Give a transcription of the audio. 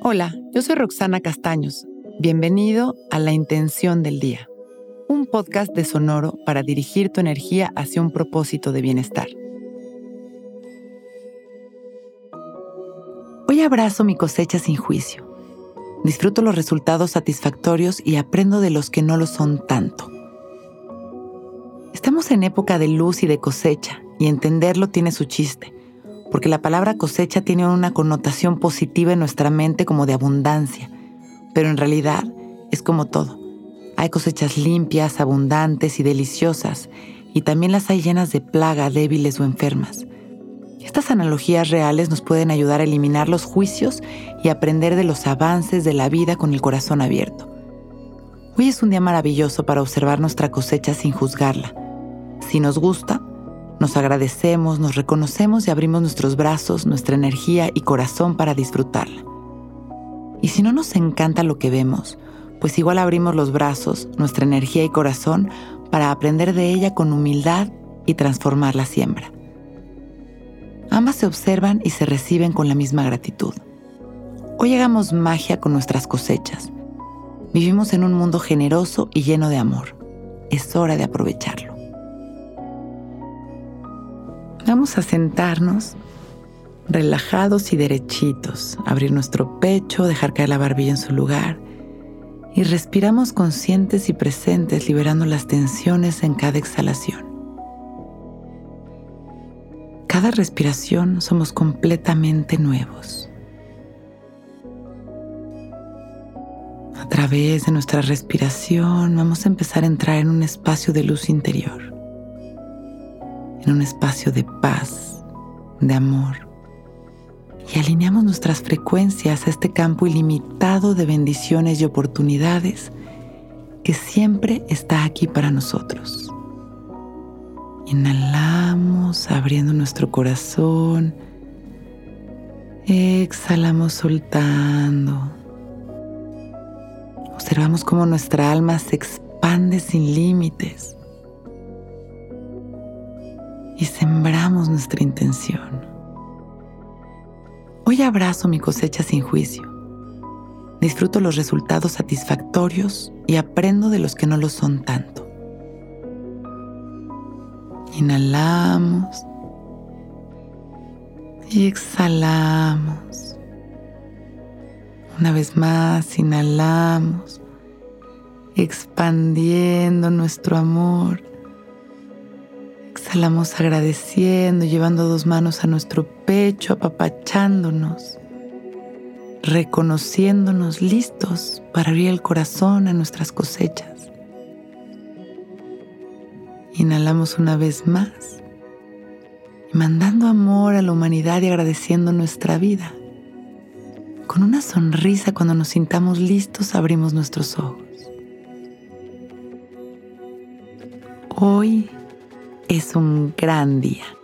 Hola, yo soy Roxana Castaños. Bienvenido a La Intención del Día, un podcast de Sonoro para dirigir tu energía hacia un propósito de bienestar. Hoy abrazo mi cosecha sin juicio. Disfruto los resultados satisfactorios y aprendo de los que no lo son tanto. Estamos en época de luz y de cosecha, y entenderlo tiene su chiste porque la palabra cosecha tiene una connotación positiva en nuestra mente como de abundancia, pero en realidad es como todo. Hay cosechas limpias, abundantes y deliciosas, y también las hay llenas de plaga, débiles o enfermas. Estas analogías reales nos pueden ayudar a eliminar los juicios y aprender de los avances de la vida con el corazón abierto. Hoy es un día maravilloso para observar nuestra cosecha sin juzgarla. Si nos gusta, nos agradecemos, nos reconocemos y abrimos nuestros brazos, nuestra energía y corazón para disfrutarla. Y si no nos encanta lo que vemos, pues igual abrimos los brazos, nuestra energía y corazón para aprender de ella con humildad y transformar la siembra. Ambas se observan y se reciben con la misma gratitud. Hoy hagamos magia con nuestras cosechas. Vivimos en un mundo generoso y lleno de amor. Es hora de aprovecharlo. Vamos a sentarnos relajados y derechitos, abrir nuestro pecho, dejar caer la barbilla en su lugar y respiramos conscientes y presentes liberando las tensiones en cada exhalación. Cada respiración somos completamente nuevos. A través de nuestra respiración vamos a empezar a entrar en un espacio de luz interior en un espacio de paz, de amor. Y alineamos nuestras frecuencias a este campo ilimitado de bendiciones y oportunidades que siempre está aquí para nosotros. Inhalamos abriendo nuestro corazón. Exhalamos soltando. Observamos cómo nuestra alma se expande sin límites y sembramos nuestra intención. Hoy abrazo mi cosecha sin juicio. Disfruto los resultados satisfactorios y aprendo de los que no lo son tanto. Inhalamos y exhalamos. Una vez más, inhalamos, expandiendo nuestro amor Exhalamos agradeciendo, llevando dos manos a nuestro pecho, apapachándonos, reconociéndonos listos para abrir el corazón a nuestras cosechas. Inhalamos una vez más mandando amor a la humanidad y agradeciendo nuestra vida. Con una sonrisa cuando nos sintamos listos abrimos nuestros ojos. Hoy es un gran día.